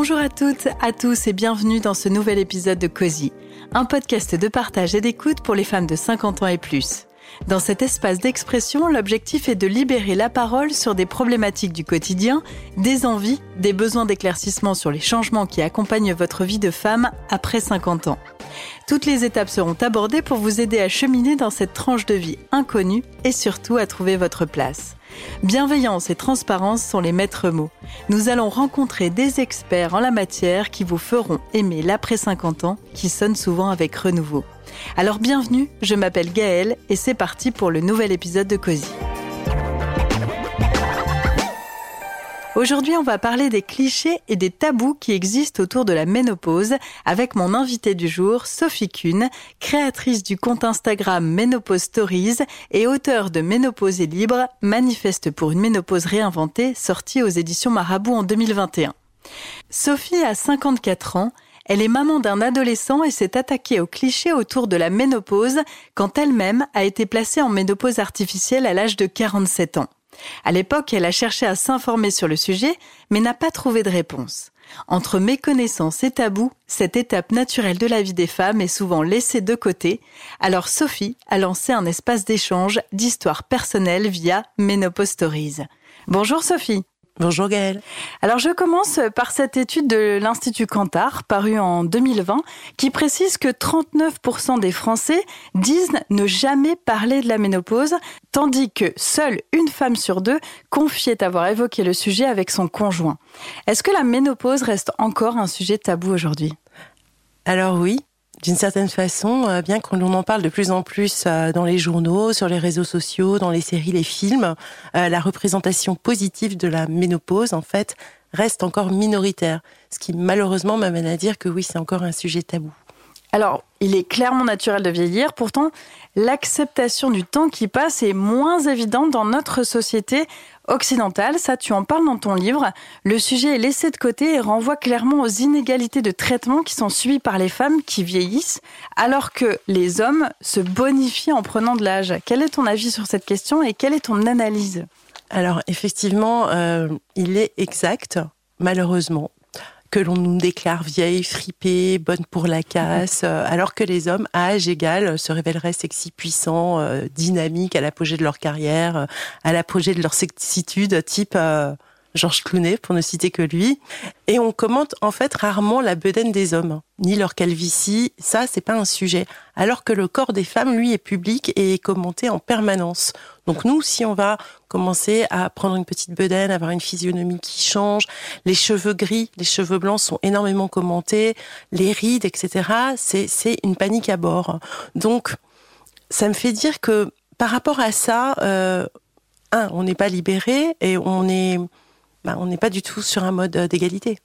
Bonjour à toutes, à tous et bienvenue dans ce nouvel épisode de Cozy, un podcast de partage et d'écoute pour les femmes de 50 ans et plus. Dans cet espace d'expression, l'objectif est de libérer la parole sur des problématiques du quotidien, des envies, des besoins d'éclaircissement sur les changements qui accompagnent votre vie de femme après 50 ans. Toutes les étapes seront abordées pour vous aider à cheminer dans cette tranche de vie inconnue et surtout à trouver votre place. Bienveillance et transparence sont les maîtres mots. Nous allons rencontrer des experts en la matière qui vous feront aimer l'après 50 ans, qui sonne souvent avec renouveau. Alors bienvenue, je m'appelle Gaëlle et c'est parti pour le nouvel épisode de Cozy. Aujourd'hui, on va parler des clichés et des tabous qui existent autour de la ménopause avec mon invité du jour, Sophie Kuhn, créatrice du compte Instagram Ménopause Stories et auteure de Ménopause est libre, manifeste pour une ménopause réinventée, sortie aux éditions Marabout en 2021. Sophie a 54 ans, elle est maman d'un adolescent et s'est attaquée aux clichés autour de la ménopause quand elle-même a été placée en ménopause artificielle à l'âge de 47 ans. À l'époque, elle a cherché à s'informer sur le sujet, mais n'a pas trouvé de réponse. Entre méconnaissance et tabou, cette étape naturelle de la vie des femmes est souvent laissée de côté, alors Sophie a lancé un espace d'échange d'histoires personnelles via Menopause Stories. Bonjour Sophie. Bonjour Gaëlle. Alors je commence par cette étude de l'Institut Cantar, parue en 2020, qui précise que 39% des Français disent ne jamais parler de la ménopause, tandis que seule une femme sur deux confiait avoir évoqué le sujet avec son conjoint. Est-ce que la ménopause reste encore un sujet tabou aujourd'hui? Alors oui, d'une certaine façon, euh, bien qu'on en parle de plus en plus euh, dans les journaux, sur les réseaux sociaux, dans les séries, les films, euh, la représentation positive de la ménopause, en fait, reste encore minoritaire. Ce qui malheureusement m'amène à dire que oui, c'est encore un sujet tabou. Alors, il est clairement naturel de vieillir, pourtant, l'acceptation du temps qui passe est moins évidente dans notre société occidentale. Ça, tu en parles dans ton livre. Le sujet est laissé de côté et renvoie clairement aux inégalités de traitement qui sont subies par les femmes qui vieillissent, alors que les hommes se bonifient en prenant de l'âge. Quel est ton avis sur cette question et quelle est ton analyse? Alors, effectivement, euh, il est exact, malheureusement, que l'on nous déclare vieille, fripée, bonne pour la casse, euh, alors que les hommes, à âge égal, se révéleraient sexy, puissants, euh, dynamiques, à l'apogée de leur carrière, euh, à l'apogée de leur sexitude, type Georges Clooney, pour ne citer que lui. Et on commente en fait rarement la bedaine des hommes, ni leur calvitie, ça c'est pas un sujet. Alors que le corps des femmes, lui, est public et est commenté en permanence. Donc nous, si on va commencer à prendre une petite bedaine, avoir une physionomie qui change, les cheveux gris, les cheveux blancs sont énormément commentés, les rides, etc., c'est une panique à bord. Donc, ça me fait dire que par rapport à ça, euh, un, on n'est pas libéré et on est bah, on n'est pas du tout sur un mode euh, d'égalité.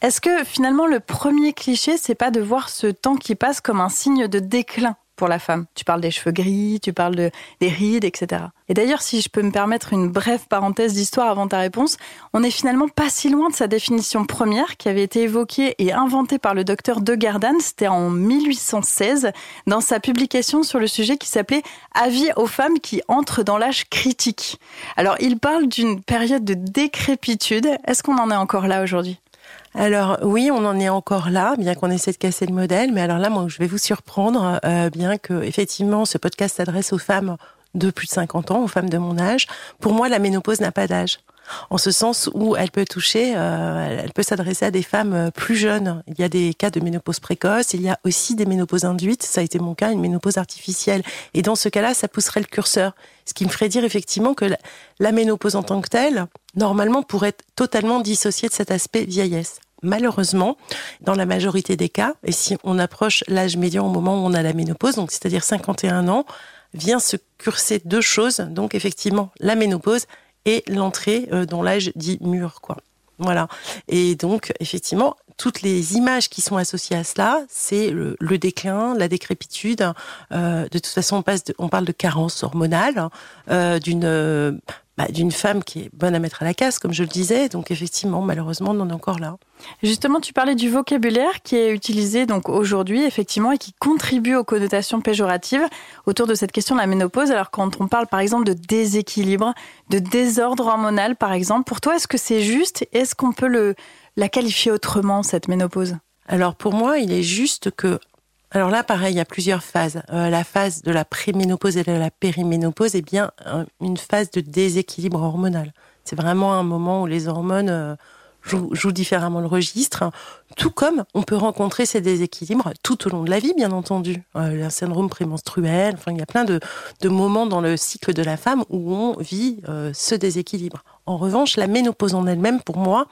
Est-ce que finalement le premier cliché, c'est pas de voir ce temps qui passe comme un signe de déclin? Pour la femme. Tu parles des cheveux gris, tu parles de, des rides, etc. Et d'ailleurs, si je peux me permettre une brève parenthèse d'histoire avant ta réponse, on n'est finalement pas si loin de sa définition première qui avait été évoquée et inventée par le docteur De Gardanne, c'était en 1816, dans sa publication sur le sujet qui s'appelait Avis aux femmes qui entrent dans l'âge critique. Alors, il parle d'une période de décrépitude. Est-ce qu'on en est encore là aujourd'hui? Alors oui, on en est encore là, bien qu'on essaie de casser le modèle. Mais alors là, moi, je vais vous surprendre, euh, bien que effectivement, ce podcast s'adresse aux femmes de plus de 50 ans, aux femmes de mon âge. Pour moi, la ménopause n'a pas d'âge. En ce sens où elle peut toucher, euh, elle peut s'adresser à des femmes euh, plus jeunes. Il y a des cas de ménopause précoce, il y a aussi des ménopauses induites. Ça a été mon cas, une ménopause artificielle. Et dans ce cas-là, ça pousserait le curseur. Ce qui me ferait dire effectivement que la, la ménopause en tant que telle, normalement, pourrait être totalement dissociée de cet aspect vieillesse malheureusement, dans la majorité des cas, et si on approche l'âge médian au moment où on a la ménopause, donc c'est-à-dire 51 ans, vient se curser deux choses, donc effectivement la ménopause et l'entrée euh, dans l'âge dit mûr, quoi. Voilà. Et donc, effectivement, toutes les images qui sont associées à cela, c'est le, déclin, la décrépitude. Euh, de toute façon, on, passe on parle de carence hormonale, euh, d'une bah, d'une femme qui est bonne à mettre à la casse, comme je le disais. Donc effectivement, malheureusement, on en est encore là. Justement, tu parlais du vocabulaire qui est utilisé donc aujourd'hui, effectivement, et qui contribue aux connotations péjoratives autour de cette question de la ménopause. Alors quand on parle par exemple de déséquilibre, de désordre hormonal, par exemple, pour toi, est-ce que c'est juste? Est-ce qu'on peut le la qualifier autrement, cette ménopause? Alors pour moi, il est juste que alors là, pareil, il y a plusieurs phases. Euh, la phase de la préménopause et de la périménopause est bien une phase de déséquilibre hormonal. C'est vraiment un moment où les hormones euh, jouent, différemment le registre, tout comme on peut rencontrer ces déséquilibres tout au long de la vie, bien entendu. Euh, un syndrome prémenstruel, enfin, il y a plein de, moments dans le cycle de la femme où on vit ce déséquilibre. En revanche, la ménopause en elle-même, pour moi,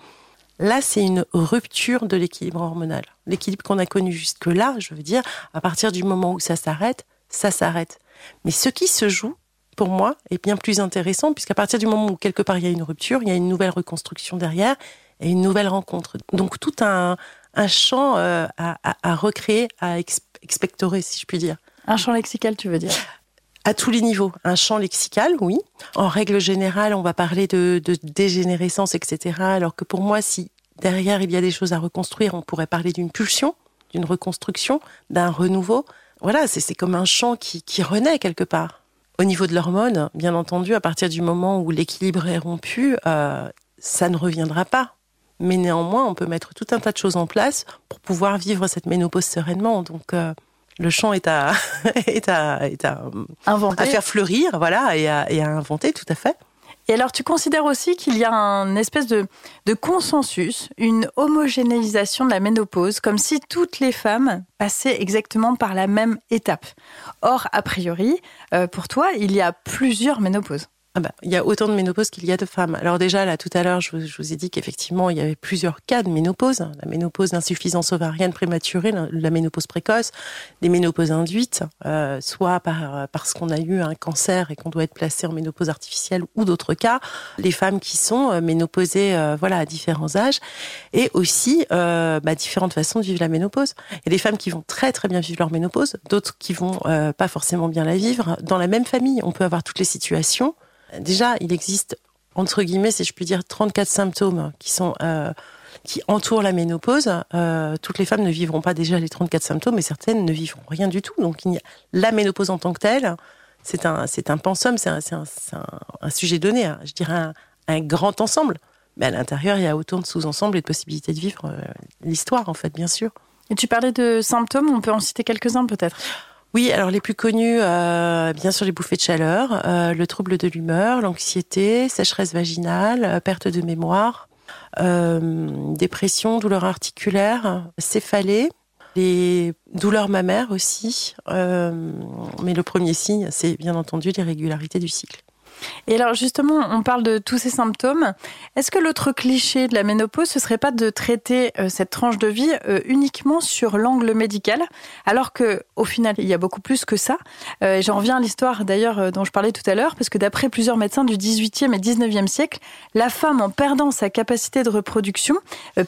Là, c'est une rupture de l'équilibre hormonal. L'équilibre qu'on a connu jusque-là, je veux dire, à partir du moment où ça s'arrête, ça s'arrête. Mais ce qui se joue, pour moi, est bien plus intéressant, puisqu'à partir du moment où quelque part il y a une rupture, il y a une nouvelle reconstruction derrière et une nouvelle rencontre. Donc tout un, champ euh, à, recréer, à expectorer, si je puis dire. Un champ lexical, tu veux dire? À tous les niveaux. Un champ lexical, oui. En règle générale, on va parler de, dégénérescence, etc. Alors que pour moi, si derrière il y a des choses à reconstruire, on pourrait parler d'une pulsion, d'une reconstruction, d'un renouveau. Voilà, c'est comme un champ qui, renaît quelque part. Au niveau de l'hormone, bien entendu, à partir du moment où l'équilibre est rompu, euh, ça ne reviendra pas. Mais néanmoins, on peut mettre tout un tas de choses en place pour pouvoir vivre cette ménopause sereinement. Donc, euh, le champ est à, est à, est à, à, faire fleurir, voilà, et à, et à inventer, tout à fait. Et alors, tu considères aussi qu'il y a un espèce de, de, consensus, une homogénéisation de la ménopause, comme si toutes les femmes passaient exactement par la même étape. Or, a priori, euh, pour toi, il y a plusieurs ménopauses. Ah bah, il y a autant de ménopause qu'il y a de femmes. Alors déjà, là, tout à l'heure, je, vous ai dit qu'effectivement, il y avait plusieurs cas de ménopause. La ménopause d'insuffisance ovarienne prématurée, la, ménopause précoce, les ménopauses induites, euh, soit par, parce qu'on a eu un cancer et qu'on doit être placé en ménopause artificielle ou d'autres cas. Les femmes qui sont euh, ménopausées euh, voilà, à différents âges. Et aussi, bah, différentes façons de vivre la ménopause. Il y a des femmes qui vont très très bien vivre leur ménopause, d'autres qui vont pas forcément bien la vivre. Dans la même famille, on peut avoir toutes les situations. Déjà, il existe, entre guillemets, si je puis dire, 34 symptômes. Euh, qui entourent la ménopause, euh, toutes les femmes ne vivront pas déjà les 34 symptômes, mais certaines ne vivront rien du tout. Donc, la ménopause en tant que telle, c'est un, c'est un c'est un, sujet donné, hein. je dirais un, grand ensemble. Mais à l'intérieur, il y a autant de sous-ensembles et de possibilités de vivre euh, l'histoire, en fait, bien sûr. Et tu parlais de symptômes, on peut en citer quelques-uns peut-être? Oui, alors les plus connus, euh, bien sûr les bouffées de chaleur, euh, le trouble de l'humeur, l'anxiété, sécheresse vaginale, euh, perte de mémoire, dépression, douleurs articulaires, céphalée, les douleurs mammaires aussi. mais le premier signe, c'est bien entendu l'irrégularité du cycle. Et alors justement, on parle de tous ces symptômes. Est-ce que l'autre cliché de la ménopause, ce serait pas de traiter euh, cette tranche de vie euh, uniquement sur l'angle médical, alors que au final, il y a beaucoup plus que ça. Euh, J'en reviens à l'histoire d'ailleurs dont je parlais tout à l'heure, parce que d'après plusieurs médecins du 18e et 19e siècle, la femme, en perdant sa capacité de reproduction,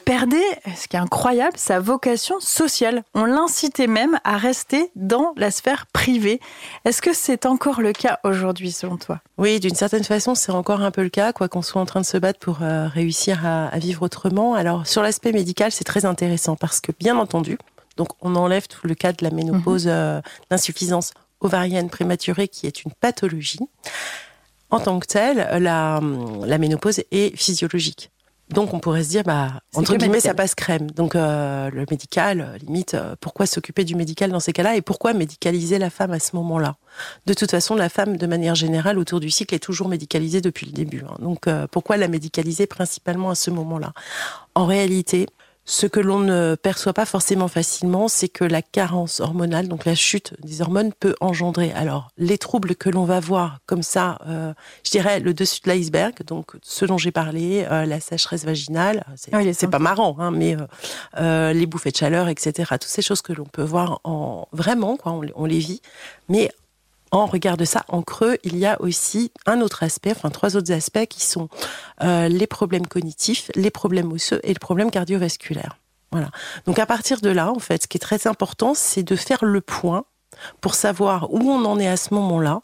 perdait, ce qui est incroyable, sa vocation sociale. On l'incitait même à rester dans la sphère privée. Est-ce que c'est encore le cas aujourd'hui, selon toi? Oui, d'une certaine façon, c'est encore un peu le cas, quoi qu'on soit en train de se battre pour euh, réussir à, vivre autrement. Alors, sur l'aspect médical, c'est très intéressant parce que, bien entendu, donc on enlève tout le cas de la ménopause, mhm. euh, d'insuffisance ovarienne prématurée, qui est une pathologie. En tant que telle, la, la ménopause est physiologique. Donc on pourrait se dire, bah, entre guillemets, ça passe crème. Donc euh, le médical, euh, limite, euh, pourquoi s'occuper du médical dans ces cas-là et pourquoi médicaliser la femme à ce moment-là? De toute façon, la femme, de manière générale, autour du cycle, est toujours médicalisée depuis le début. Hein. Donc pourquoi la médicaliser principalement à ce moment-là? En réalité, ce que l'on ne perçoit pas forcément facilement, c'est que la carence hormonale, donc la chute des hormones, peut engendrer alors les troubles que l'on va voir comme ça, euh, je dirais le dessus de l'iceberg, donc ce dont j'ai parlé, euh, la sécheresse vaginale, c'est pas marrant, hein, mais euh, les bouffées de chaleur, etc. Toutes ces choses que l'on peut voir en vraiment, quoi, on, on les vit, mais en regard de ça, en creux, il y a aussi un autre aspect, enfin trois autres aspects qui sont euh, les problèmes cognitifs, les problèmes osseux et le problème cardiovasculaire. Voilà. Donc à partir de là, en fait, ce qui est très important, c'est de faire le point pour savoir où on en est à ce moment-là,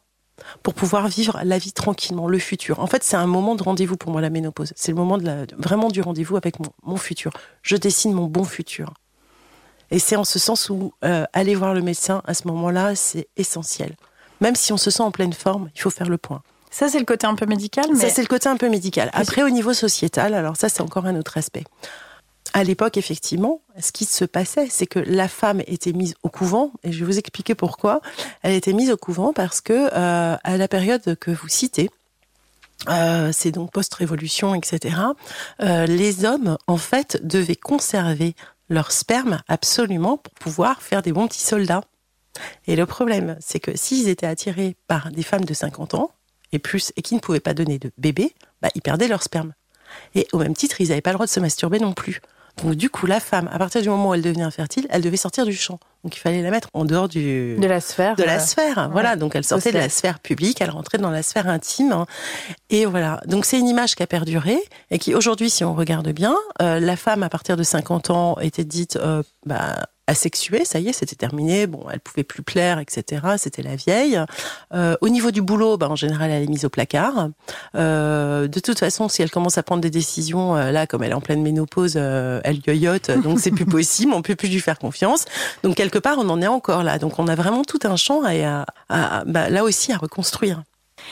pour pouvoir vivre la vie tranquillement, le futur. En fait, c'est un moment de rendez-vous pour moi, la ménopause. C'est le moment vraiment du rendez-vous avec mon, futur. Je dessine mon bon futur. Et c'est en ce sens où euh, aller voir le médecin à ce moment-là, c'est essentiel même si on se sent en pleine forme, il faut faire le point. Ça, c'est le côté un peu médical. Mais... Ça, c'est le côté un peu médical. Après, au niveau sociétal, alors ça, c'est encore un autre aspect. à l'époque, effectivement, ce qui se passait, c'est que la femme était mise au couvent, et je vais vous expliquer pourquoi. Elle était mise au couvent parce que euh, à la période que vous citez, euh, c'est donc post-révolution, etc. Euh, les hommes, en fait, devaient conserver leur sperme absolument pour pouvoir faire des bons petits soldats. Et le problème, c'est que s'ils étaient attirés par des femmes de 50 ans et plus et qui ne pouvaient pas donner de bébé, bah, ils perdaient leur sperme. Et au même titre, ils n'avaient pas le droit de se masturber non plus. Donc du coup, la femme, à partir du moment où elle devenait infertile, elle devait sortir du champ. Donc il fallait la mettre en dehors du de la sphère. De la sphère, voilà. Donc elle sortait de la sphère publique, elle rentrait dans la sphère intime, hein. et voilà. Donc c'est une image qui a perduré et qui aujourd'hui, si on regarde bien, euh, la femme à partir de 50 ans était dite euh, bah, asexuée, ça y est, c'était terminé. Bon, elle pouvait plus plaire, etc. C'était la vieille. Euh, au niveau du boulot, bah, en général, elle est mise au placard. Euh, de toute façon, si elle commence à prendre des décisions, euh, là, comme elle est en pleine ménopause, euh, elle yoyote, donc c'est plus possible. On peut plus lui faire confiance. Donc quelque part, on en est encore là. Donc on a vraiment tout un champ à, à, bah, là aussi à reconstruire.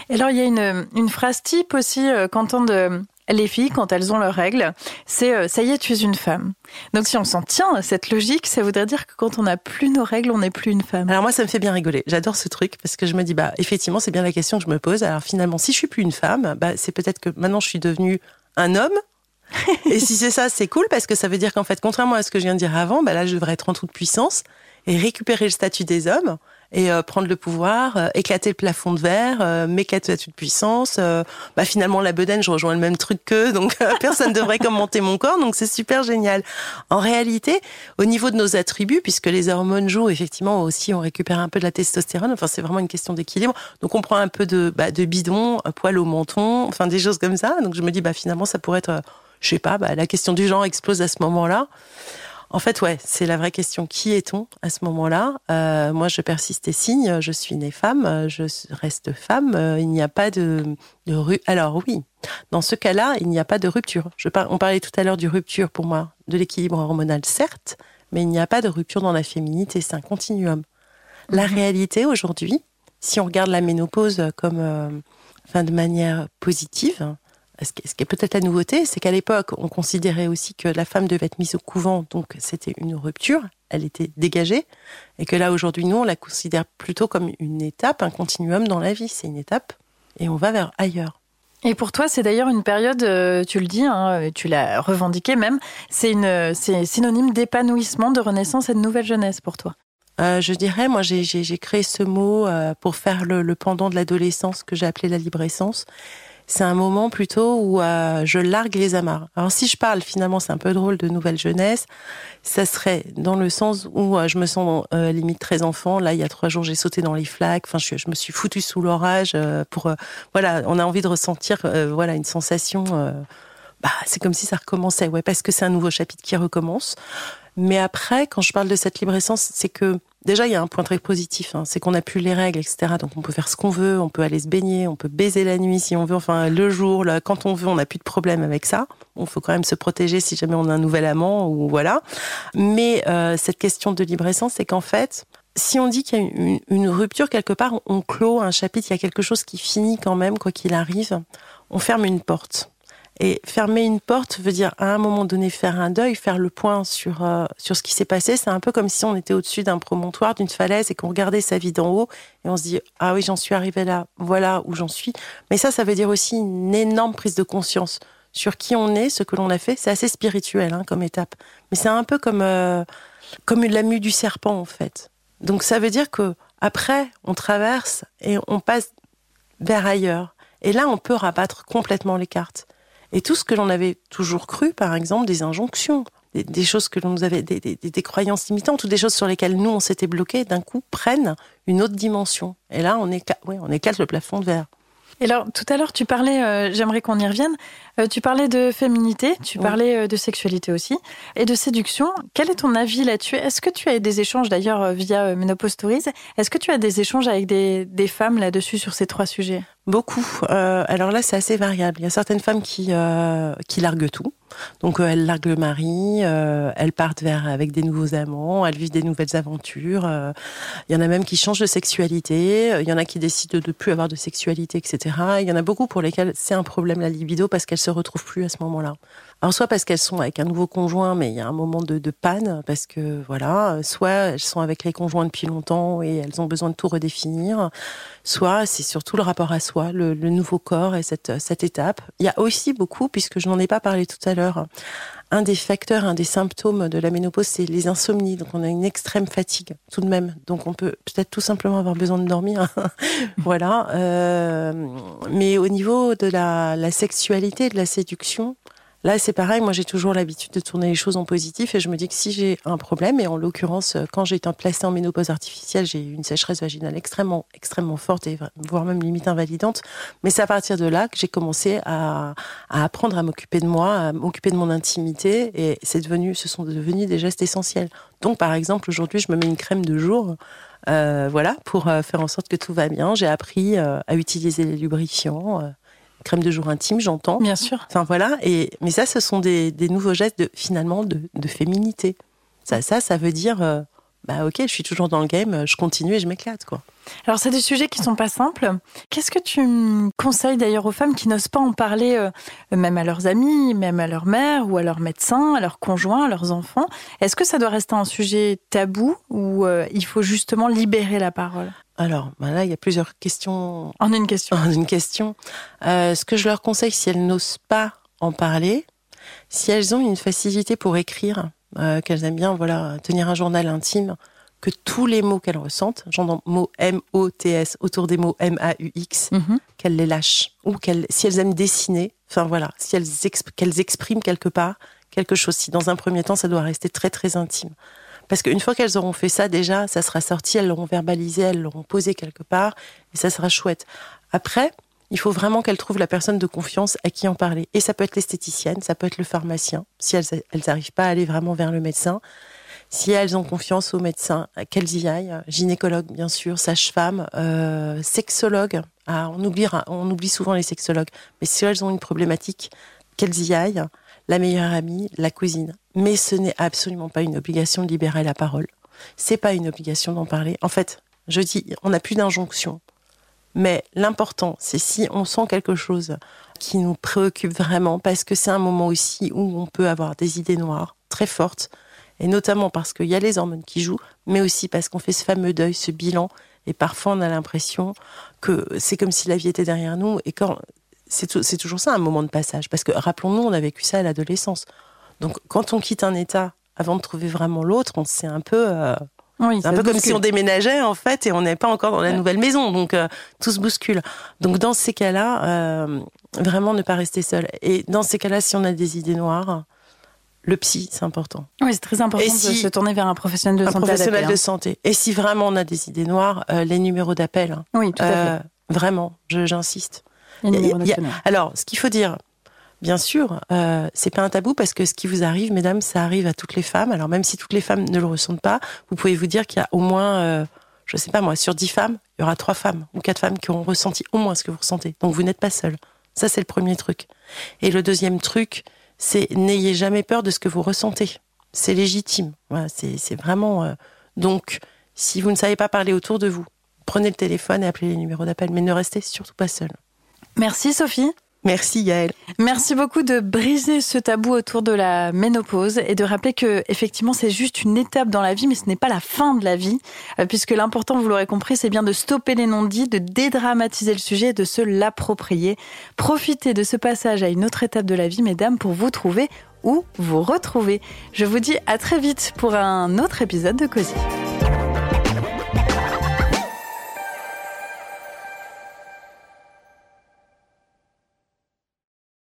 Et alors, il y a une, une phrase type aussi euh, qu'entendent les filles, quand elles ont leurs règles, c'est euh, ça y est, tu es une femme. Donc si on s'en tient à cette logique, ça voudrait dire que quand on n'a plus nos règles, on n'est plus une femme. Alors moi, ça me fait bien rigoler. J'adore ce truc parce que je me dis, bah effectivement, c'est bien la question que je me pose. Alors finalement, si je suis plus une femme, bah, c'est peut-être que maintenant je suis devenue un homme. et si c'est ça, c'est cool parce que ça veut dire qu'en fait, contrairement à ce que je viens de dire avant, bah là, je devrais être en toute puissance et récupérer le statut des hommes et euh, prendre le pouvoir, euh, éclater le plafond de verre, euh, m'éclater de puissance. Euh, bah, finalement, la bedaine, je rejoins le même truc qu'eux, donc personne ne devrait commenter mon corps, donc c'est super génial. En réalité, au niveau de nos attributs, puisque les hormones jouent, effectivement, aussi, on récupère un peu de la testostérone, enfin, c'est vraiment une question d'équilibre. Donc, on prend un peu de, bah, de bidon, un poil au menton, enfin, des choses comme ça. Donc, je me dis, bah, finalement, ça pourrait être, je sais pas, bah, la question du genre explose à ce moment-là. En fait, ouais, c'est la vraie question. Qui est-on à ce moment-là? Euh, Moi, je persiste et signe. Je suis née femme. Je reste femme. Euh, il n'y a pas de, de. Alors oui, dans ce cas-là, il n'y a pas de rupture. Je par... On parlait tout à l'heure du rupture pour moi, de l'équilibre hormonal, certes, mais il n'y a pas de rupture dans la féminité. C'est un continuum. La mmh. réalité aujourd'hui, si on regarde la ménopause comme, euh, enfin, de manière positive, ce qui est peut-être la nouveauté, c'est qu'à l'époque, on considérait aussi que la femme devait être mise au couvent, donc c'était une rupture, elle était dégagée, et que là, aujourd'hui, nous, on la considère plutôt comme une étape, un continuum dans la vie. C'est une étape, et on va vers ailleurs. Et pour toi, c'est d'ailleurs une période, euh, tu le dis, hein, tu l'as revendiqué même, c'est une, c'est synonyme d'épanouissement, de renaissance et de nouvelle jeunesse pour toi. Euh, je dirais, moi, j'ai créé ce mot euh, pour faire le, le pendant de l'adolescence que j'ai appelé la libre-essence c'est un moment plutôt où euh, je largue les amarres. Alors si je parle finalement, c'est un peu drôle de nouvelle jeunesse, ça serait dans le sens où euh, je me sens euh, limite très enfant. Là, il y a trois jours, j'ai sauté dans les flaques. Enfin, je, je me suis foutu sous l'orage euh, pour voilà. On a envie de ressentir voilà une sensation. bah, c'est comme si ça recommençait, ouais, parce que c'est un nouveau chapitre qui recommence. Mais après, quand je parle de cette libre essence, c'est que déjà, il y a un point très positif, hein, c'est qu'on n'a plus les règles, etc. Donc on peut faire ce qu'on veut, on peut aller se baigner, on peut baiser la nuit si on veut, enfin le jour, là, quand on veut, on n'a plus de problème avec ça. Il faut quand même se protéger si jamais on a un nouvel amant ou voilà. Mais euh, cette question de libre essence, c'est qu'en fait, si on dit qu'il y a une, une, rupture quelque part, on clôt un chapitre, il y a quelque chose qui finit quand même, quoi qu'il arrive. On ferme une porte. Et fermer une porte veut dire à un moment donné faire un deuil, faire le point sur euh, sur ce qui s'est passé. C'est un peu comme si on était au-dessus d'un promontoire, d'une falaise et qu'on regardait sa vie d'en haut et on se dit ah oui j'en suis arrivé là, voilà où j'en suis. Mais ça, ça veut dire aussi une énorme prise de conscience sur qui on est, ce que l'on a fait. C'est assez spirituel hein, comme étape, mais c'est un peu comme euh, comme la mue du serpent en fait. Donc ça veut dire que après on traverse et on passe vers ailleurs. Et là, on peut rabattre complètement les cartes et tout ce que l'on avait toujours cru, par exemple, des injonctions, des, des choses que l'on nous avait, des, des, des, croyances limitantes ou des choses sur lesquelles nous on s'était bloqué, d'un coup prennent une autre dimension. Et là, on, éclate, oui, on éclate le plafond de verre. Et alors, tout à l'heure, tu parlais, euh, j'aimerais qu'on y revienne, euh, tu parlais de féminité, tu parlais euh, de sexualité aussi, et de séduction. Quel est ton avis là-dessus? Est-ce que tu as des échanges, d'ailleurs, via Menopause Stories Est-ce que tu as des échanges avec des, des femmes là-dessus, sur ces trois sujets? Beaucoup. Euh, alors là, c'est assez variable. Il y a certaines femmes qui, euh, qui larguent tout. Donc euh, elles larguent le mari, euh, elles partent vers avec des nouveaux amants, elles vivent des nouvelles aventures. Euh, il y en a même qui changent de sexualité. Il y en a qui décident de ne plus avoir de sexualité, etc. Il y en a beaucoup pour lesquelles c'est un problème la libido parce qu'elles se retrouvent plus à ce moment-là. Alors soit parce qu'elles sont avec un nouveau conjoint, mais il y a un moment de, panne parce que voilà, soit elles sont avec les conjoints depuis longtemps et elles ont besoin de tout redéfinir, soit c'est surtout le rapport à soi, le, nouveau corps et cette, cette étape. Il y a aussi beaucoup, puisque je n'en ai pas parlé tout à l'heure, un des facteurs, un des symptômes de la ménopause, c'est les insomnies. Donc on a une extrême fatigue tout de même. Donc on peut peut-être tout simplement avoir besoin de dormir. voilà. Euh, mais au niveau de la, la sexualité, de la séduction, Là, c'est pareil. Moi, j'ai toujours l'habitude de tourner les choses en positif et je me dis que si j'ai un problème, et en l'occurrence, quand j'ai été placée en ménopause artificielle, j'ai eu une sécheresse vaginale extrêmement, extrêmement forte et voire même limite invalidante. Mais c'est à partir de là que j'ai commencé à, à, apprendre à m'occuper de moi, à m'occuper de mon intimité et c'est devenu, ce sont devenus des gestes essentiels. Donc, par exemple, aujourd'hui, je me mets une crème de jour. Euh, voilà, pour euh, faire en sorte que tout va bien. J'ai appris euh, à utiliser les lubrifiants, crème de jour intime, j'entends. Bien sûr. Enfin voilà. Et mais ça, ce sont des, des nouveaux gestes de finalement de, de féminité. Ça, ça, ça veut dire, euh, bah ok, je suis toujours dans le game, je continue et je m'éclate quoi. Alors, c'est des sujets qui sont pas simples. Qu'est-ce que tu conseilles d'ailleurs aux femmes qui n'osent pas en parler, euh, même à leurs amis, même à leur mère ou à leur médecin, à leurs conjoints, à leurs enfants? Est-ce que ça doit rester un sujet tabou ou euh, il faut justement libérer la parole? Alors, bah là, il y a plusieurs questions. En une question. En une question. Euh, ce que je leur conseille, si elles n'osent pas en parler, si elles ont une facilité pour écrire, qu'elles aiment bien, voilà, tenir un journal intime, que tous les mots qu'elles ressentent, j'entends mots M-O-T-S autour des mots M-A-U-X, mhm. qu'elles les lâchent. Ou qu'elles, si elles aiment dessiner, enfin voilà, si elles, qu'elles expriment quelque part quelque chose. Si dans un premier temps, ça doit rester très très intime. Parce qu'une fois qu'elles auront fait ça, déjà, ça sera sorti, elles l'auront verbalisé, elles l'auront posé quelque part, et ça sera chouette. Après, il faut vraiment qu'elles trouvent la personne de confiance à qui en parler. Et ça peut être l'esthéticienne, ça peut être le pharmacien, si elles n'arrivent pas à aller vraiment vers le médecin si elles ont confiance aux médecins, qu'elles y aillent, gynécologue bien sûr, sage-femme, euh, sexologue. Ah, on, oublie, on oublie souvent les sexologues, mais si elles ont une problématique, qu'elles y aillent, la meilleure amie, la cousine. Mais ce n'est absolument pas une obligation de libérer la parole. C'est pas une obligation d'en parler. En fait, je dis, on n'a plus d'injonction. Mais l'important, c'est si on sent quelque chose qui nous préoccupe vraiment, parce que c'est un moment aussi où on peut avoir des idées noires très fortes, et notamment parce qu'il y a les hormones qui jouent, mais aussi parce qu'on fait ce fameux deuil, ce bilan, et parfois on a l'impression que c'est comme si la vie était derrière nous, et quand c'est toujours ça un moment de passage, parce que rappelons-nous, on a vécu ça à l'adolescence. Donc quand on quitte un état avant de trouver vraiment l'autre, on sait un peu... Euh, un peu comme si on déménageait en fait et on n'est pas encore dans la nouvelle maison, donc euh, tout se bouscule. Donc dans ces cas-là, euh, vraiment ne pas rester seul. Et dans ces cas-là, si on a des idées noires, le psy, c'est important. Oui, c'est très important de se tourner vers un professionnel de un santé. professionnel de hein. santé. Et si vraiment on a des idées noires, les numéros d'appel. Hein. Oui, tout à fait. Vraiment, j'insiste. Alors, ce qu'il faut dire, bien sûr, euh, c'est pas un tabou parce que ce qui vous arrive, mesdames, ça arrive à toutes les femmes. Alors même si toutes les femmes ne le ressentent pas, vous pouvez vous dire qu'il y a au moins, euh, je sais pas moi, sur dix femmes, il y aura trois femmes ou quatre femmes qui auront ressenti au moins ce que vous ressentez. Donc vous n'êtes pas seul. Ça, c'est le premier truc. Et le deuxième truc, c'est n'ayez jamais peur de ce que vous ressentez. C'est légitime. Voilà, c'est vraiment. Euh, donc, si vous ne savez pas parler autour de vous, prenez le téléphone et appelez les numéros d'appel, mais ne restez surtout pas seul. Merci Sophie. Merci Yael. Merci beaucoup de briser ce tabou autour de la ménopause et de rappeler que effectivement c'est juste une étape dans la vie mais ce n'est pas la fin de la vie euh, puisque l'important vous l'aurez compris c'est bien de stopper les non-dits, de dédramatiser le sujet et de se l'approprier. Profitez de ce passage à une autre étape de la vie mesdames pour vous trouver ou vous retrouver. Je vous dis à très vite pour un autre épisode de Cosy.